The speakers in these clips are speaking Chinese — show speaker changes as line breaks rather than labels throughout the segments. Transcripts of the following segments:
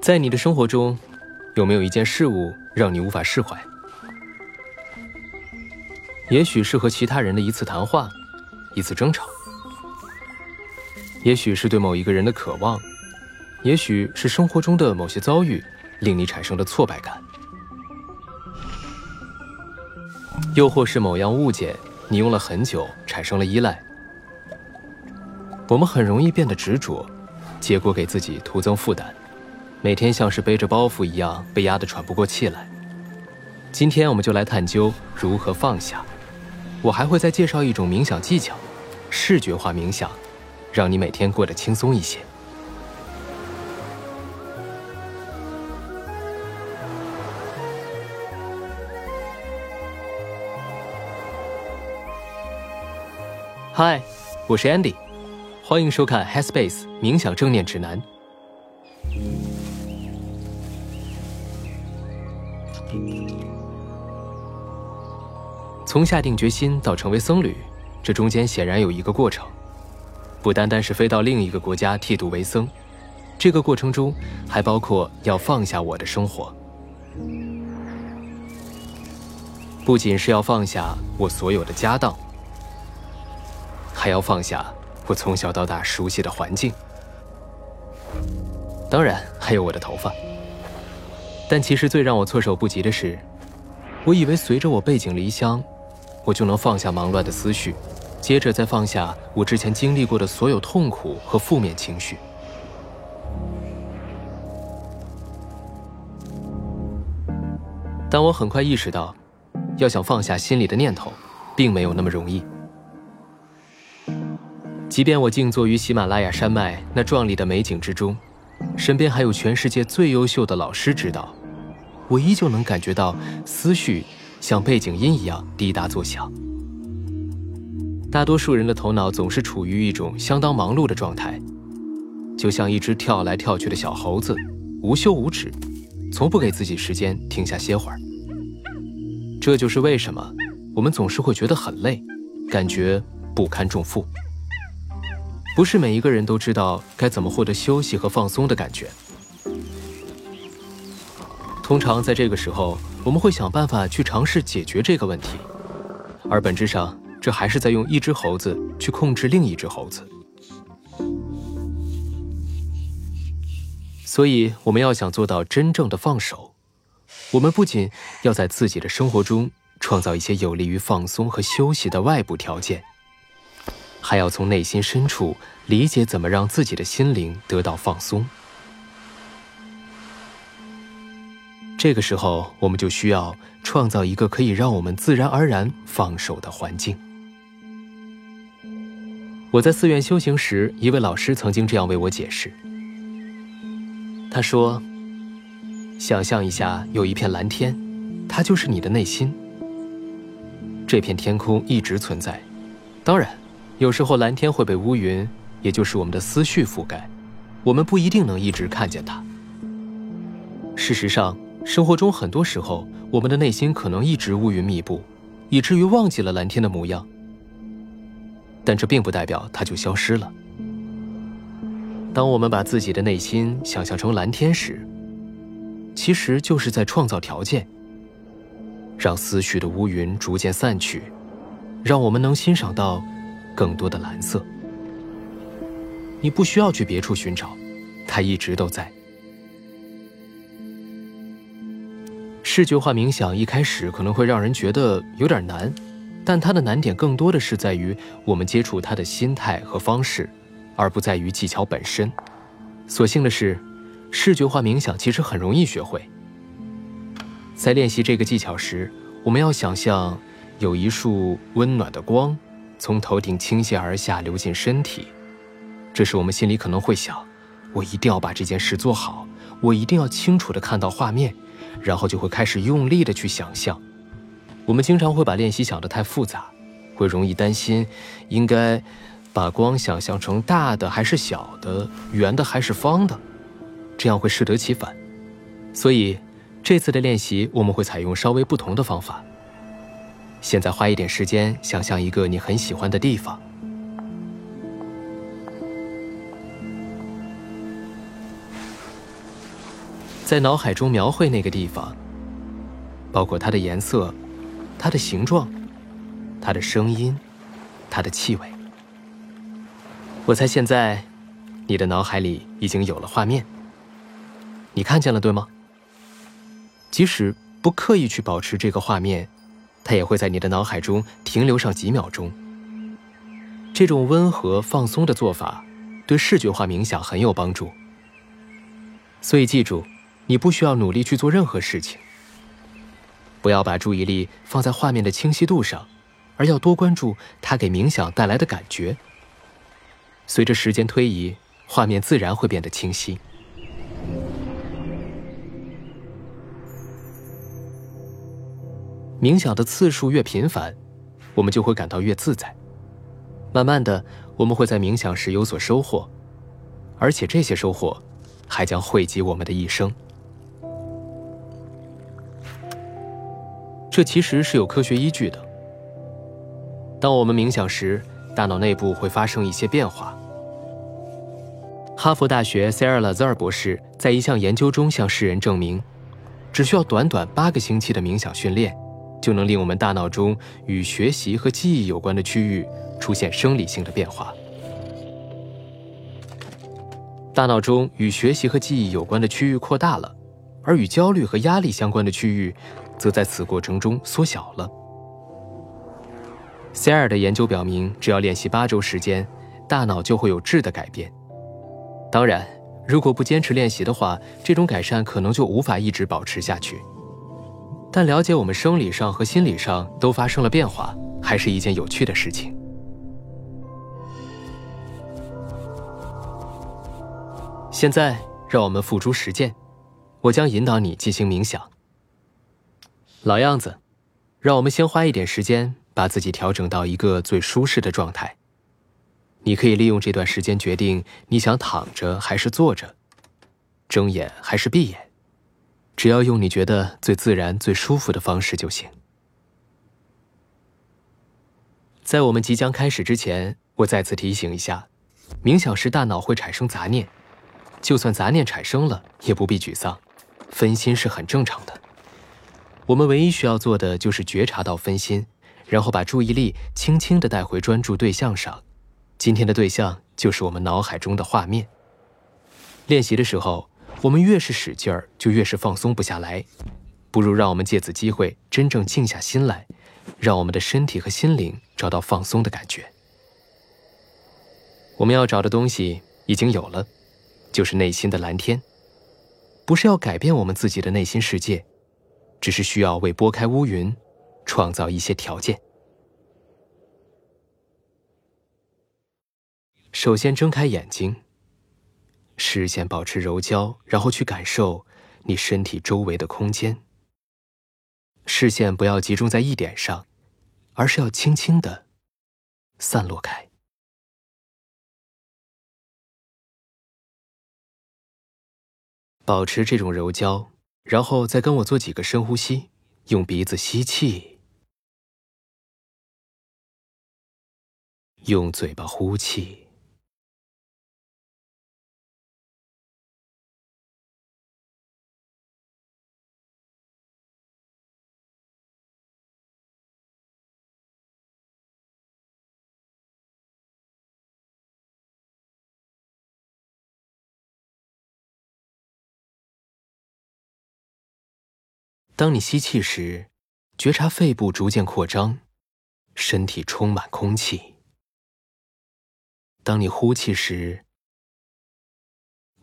在你的生活中，有没有一件事物让你无法释怀？也许是和其他人的一次谈话，一次争吵；也许是对某一个人的渴望；也许是生活中的某些遭遇令你产生的挫败感；又或是某样物件你用了很久，产生了依赖。我们很容易变得执着，结果给自己徒增负担，每天像是背着包袱一样被压得喘不过气来。今天我们就来探究如何放下。我还会再介绍一种冥想技巧——视觉化冥想，让你每天过得轻松一些。嗨，我是 Andy。欢迎收看 Headspace 冥想正念指南。从下定决心到成为僧侣，这中间显然有一个过程，不单单是飞到另一个国家剃度为僧，这个过程中还包括要放下我的生活，不仅是要放下我所有的家当，还要放下。我从小到大熟悉的环境，当然还有我的头发。但其实最让我措手不及的是，我以为随着我背井离乡，我就能放下忙乱的思绪，接着再放下我之前经历过的所有痛苦和负面情绪。但我很快意识到，要想放下心里的念头，并没有那么容易。即便我静坐于喜马拉雅山脉那壮丽的美景之中，身边还有全世界最优秀的老师指导，我依旧能感觉到思绪像背景音一样滴答作响。大多数人的头脑总是处于一种相当忙碌的状态，就像一只跳来跳去的小猴子，无休无止，从不给自己时间停下歇会儿。这就是为什么我们总是会觉得很累，感觉不堪重负。不是每一个人都知道该怎么获得休息和放松的感觉。通常在这个时候，我们会想办法去尝试解决这个问题，而本质上，这还是在用一只猴子去控制另一只猴子。所以，我们要想做到真正的放手，我们不仅要在自己的生活中创造一些有利于放松和休息的外部条件。还要从内心深处理解怎么让自己的心灵得到放松。这个时候，我们就需要创造一个可以让我们自然而然放手的环境。我在寺院修行时，一位老师曾经这样为我解释。他说：“想象一下，有一片蓝天，它就是你的内心。这片天空一直存在，当然。”有时候蓝天会被乌云，也就是我们的思绪覆盖，我们不一定能一直看见它。事实上，生活中很多时候，我们的内心可能一直乌云密布，以至于忘记了蓝天的模样。但这并不代表它就消失了。当我们把自己的内心想象成蓝天时，其实就是在创造条件，让思绪的乌云逐渐散去，让我们能欣赏到。更多的蓝色，你不需要去别处寻找，它一直都在。视觉化冥想一开始可能会让人觉得有点难，但它的难点更多的是在于我们接触它的心态和方式，而不在于技巧本身。所幸的是，视觉化冥想其实很容易学会。在练习这个技巧时，我们要想象有一束温暖的光。从头顶倾泻而下，流进身体。这时，我们心里可能会想：“我一定要把这件事做好，我一定要清楚地看到画面。”然后就会开始用力地去想象。我们经常会把练习想得太复杂，会容易担心应该把光想象成大的还是小的，圆的还是方的，这样会适得其反。所以，这次的练习我们会采用稍微不同的方法。现在花一点时间，想象一个你很喜欢的地方，在脑海中描绘那个地方，包括它的颜色、它的形状、它的声音、它的气味。我猜现在，你的脑海里已经有了画面。你看见了，对吗？即使不刻意去保持这个画面，它也会在你的脑海中停留上几秒钟。这种温和放松的做法，对视觉化冥想很有帮助。所以记住，你不需要努力去做任何事情。不要把注意力放在画面的清晰度上，而要多关注它给冥想带来的感觉。随着时间推移，画面自然会变得清晰。冥想的次数越频繁，我们就会感到越自在。慢慢的，我们会在冥想时有所收获，而且这些收获还将惠及我们的一生。这其实是有科学依据的。当我们冥想时，大脑内部会发生一些变化。哈佛大学塞尔拉兹尔博士在一项研究中向世人证明，只需要短短八个星期的冥想训练，就能令我们大脑中与学习和记忆有关的区域。出现生理性的变化，大脑中与学习和记忆有关的区域扩大了，而与焦虑和压力相关的区域，则在此过程中缩小了。塞尔的研究表明，只要练习八周时间，大脑就会有质的改变。当然，如果不坚持练习的话，这种改善可能就无法一直保持下去。但了解我们生理上和心理上都发生了变化，还是一件有趣的事情。现在，让我们付诸实践。我将引导你进行冥想。老样子，让我们先花一点时间，把自己调整到一个最舒适的状态。你可以利用这段时间决定你想躺着还是坐着，睁眼还是闭眼，只要用你觉得最自然、最舒服的方式就行。在我们即将开始之前，我再次提醒一下：冥想时大脑会产生杂念。就算杂念产生了，也不必沮丧，分心是很正常的。我们唯一需要做的就是觉察到分心，然后把注意力轻轻地带回专注对象上。今天的对象就是我们脑海中的画面。练习的时候，我们越是使劲儿，就越是放松不下来。不如让我们借此机会真正静下心来，让我们的身体和心灵找到放松的感觉。我们要找的东西已经有了。就是内心的蓝天，不是要改变我们自己的内心世界，只是需要为拨开乌云，创造一些条件。首先睁开眼睛，视线保持柔焦，然后去感受你身体周围的空间。视线不要集中在一点上，而是要轻轻的散落开。保持这种柔焦，然后再跟我做几个深呼吸，用鼻子吸气，用嘴巴呼气。当你吸气时，觉察肺部逐渐扩张，身体充满空气。当你呼气时，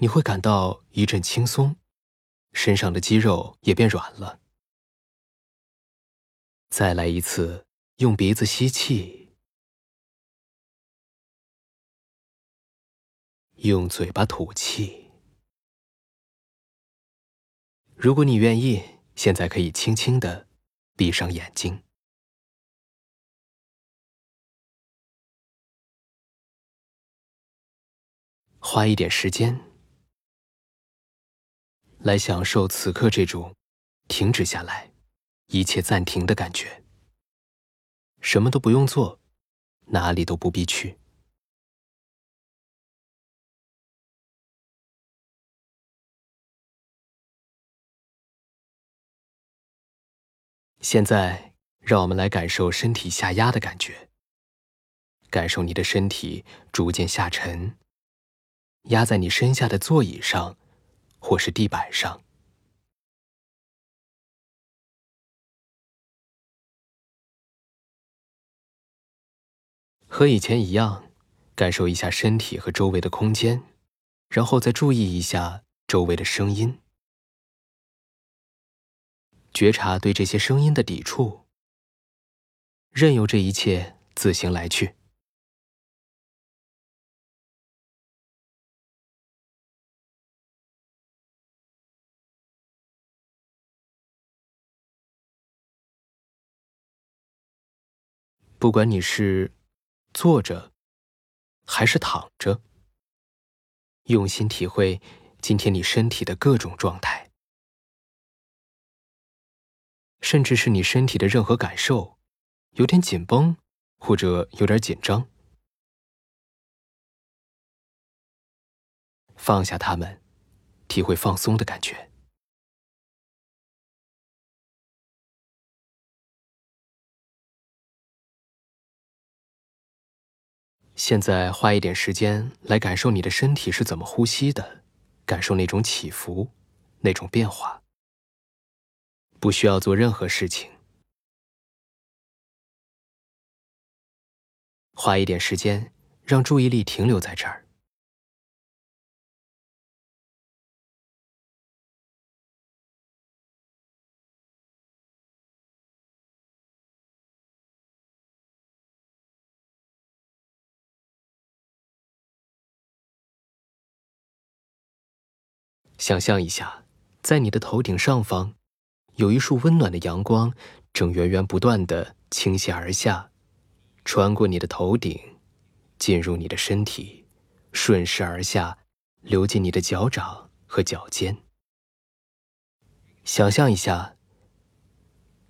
你会感到一阵轻松，身上的肌肉也变软了。再来一次，用鼻子吸气，用嘴巴吐气。如果你愿意。现在可以轻轻的闭上眼睛，花一点时间来享受此刻这种停止下来、一切暂停的感觉。什么都不用做，哪里都不必去。现在，让我们来感受身体下压的感觉，感受你的身体逐渐下沉，压在你身下的座椅上，或是地板上。和以前一样，感受一下身体和周围的空间，然后再注意一下周围的声音，觉察对这些声音的抵触，任由这一切自行来去。不管你是。坐着，还是躺着，用心体会今天你身体的各种状态，甚至是你身体的任何感受，有点紧绷，或者有点紧张，放下它们，体会放松的感觉。现在花一点时间来感受你的身体是怎么呼吸的，感受那种起伏，那种变化。不需要做任何事情，花一点时间，让注意力停留在这儿。想象一下，在你的头顶上方，有一束温暖的阳光，正源源不断的倾泻而下，穿过你的头顶，进入你的身体，顺势而下，流进你的脚掌和脚尖。想象一下，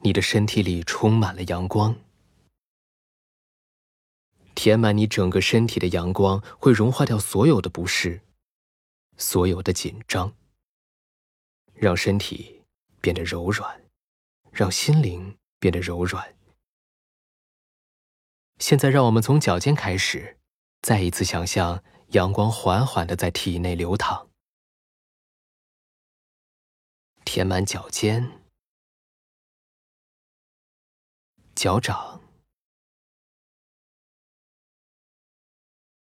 你的身体里充满了阳光，填满你整个身体的阳光会融化掉所有的不适。所有的紧张，让身体变得柔软，让心灵变得柔软。现在，让我们从脚尖开始，再一次想象阳光缓缓的在体内流淌，填满脚尖、脚掌，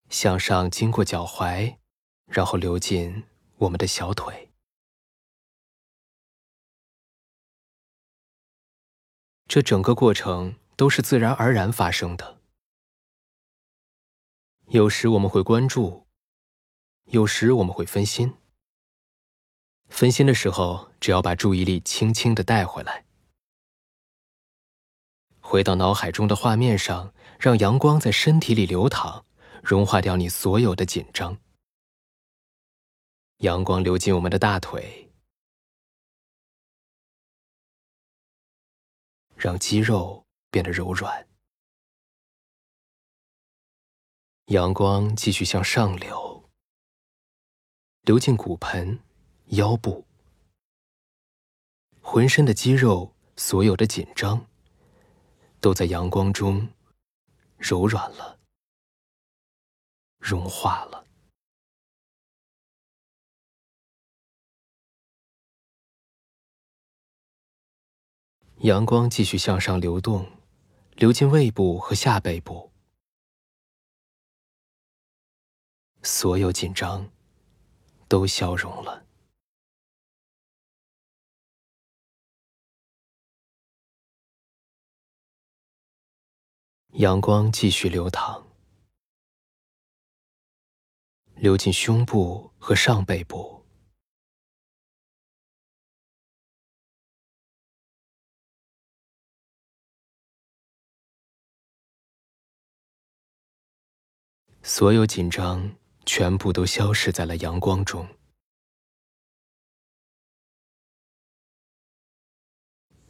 向上经过脚踝。然后流进我们的小腿，这整个过程都是自然而然发生的。有时我们会关注，有时我们会分心。分心的时候，只要把注意力轻轻的带回来，回到脑海中的画面上，让阳光在身体里流淌，融化掉你所有的紧张。阳光流进我们的大腿，让肌肉变得柔软。阳光继续向上流，流进骨盆、腰部，浑身的肌肉，所有的紧张，都在阳光中柔软了，融化了。阳光继续向上流动，流进胃部和下背部，所有紧张都消融了。阳光继续流淌，流进胸部和上背部。所有紧张全部都消失在了阳光中，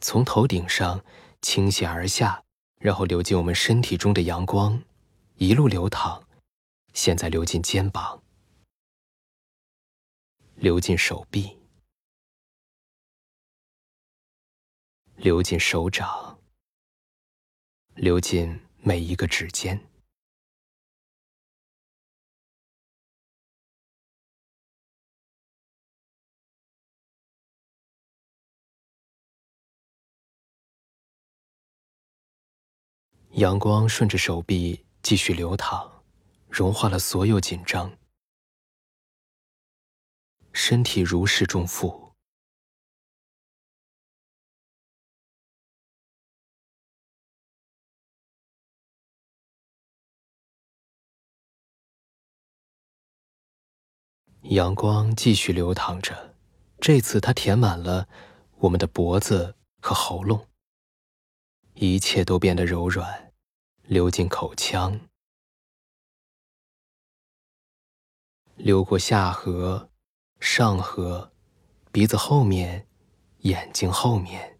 从头顶上倾泻而下，然后流进我们身体中的阳光，一路流淌，现在流进肩膀，流进手臂，流进手掌，流进每一个指尖。阳光顺着手臂继续流淌，融化了所有紧张，身体如释重负。阳光继续流淌着，这次它填满了我们的脖子和喉咙。一切都变得柔软，流进口腔，流过下颌、上颌、鼻子后面、眼睛后面，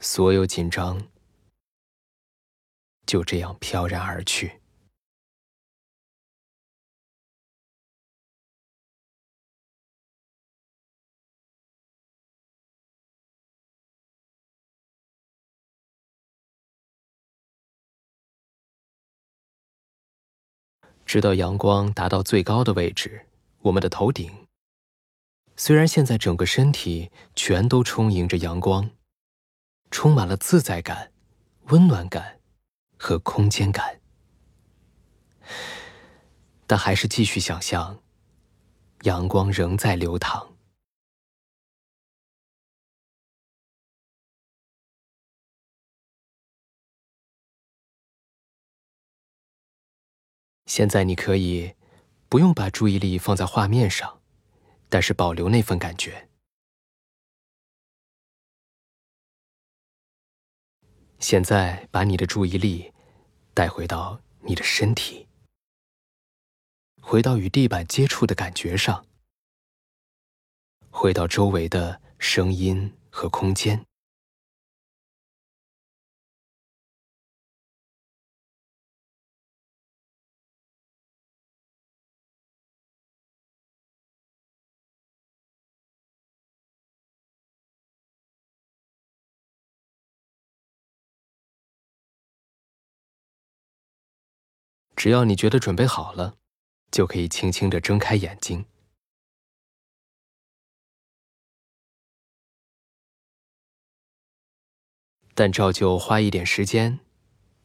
所有紧张就这样飘然而去。直到阳光达到最高的位置，我们的头顶。虽然现在整个身体全都充盈着阳光，充满了自在感、温暖感和空间感，但还是继续想象，阳光仍在流淌。现在你可以不用把注意力放在画面上，但是保留那份感觉。现在把你的注意力带回到你的身体，回到与地板接触的感觉上，回到周围的声音和空间。只要你觉得准备好了，就可以轻轻的睁开眼睛。但照旧花一点时间，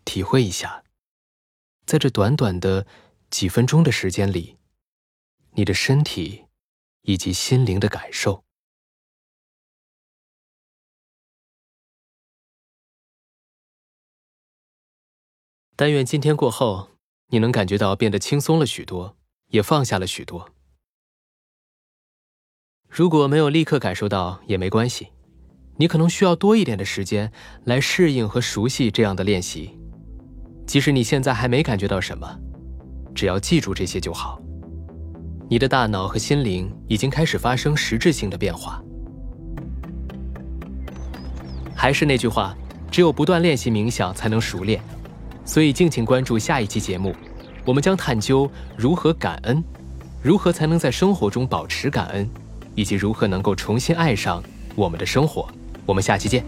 体会一下，在这短短的几分钟的时间里，你的身体以及心灵的感受。但愿今天过后。你能感觉到变得轻松了许多，也放下了许多。如果没有立刻感受到也没关系，你可能需要多一点的时间来适应和熟悉这样的练习。即使你现在还没感觉到什么，只要记住这些就好。你的大脑和心灵已经开始发生实质性的变化。还是那句话，只有不断练习冥想，才能熟练。所以，敬请关注下一期节目，我们将探究如何感恩，如何才能在生活中保持感恩，以及如何能够重新爱上我们的生活。我们下期见。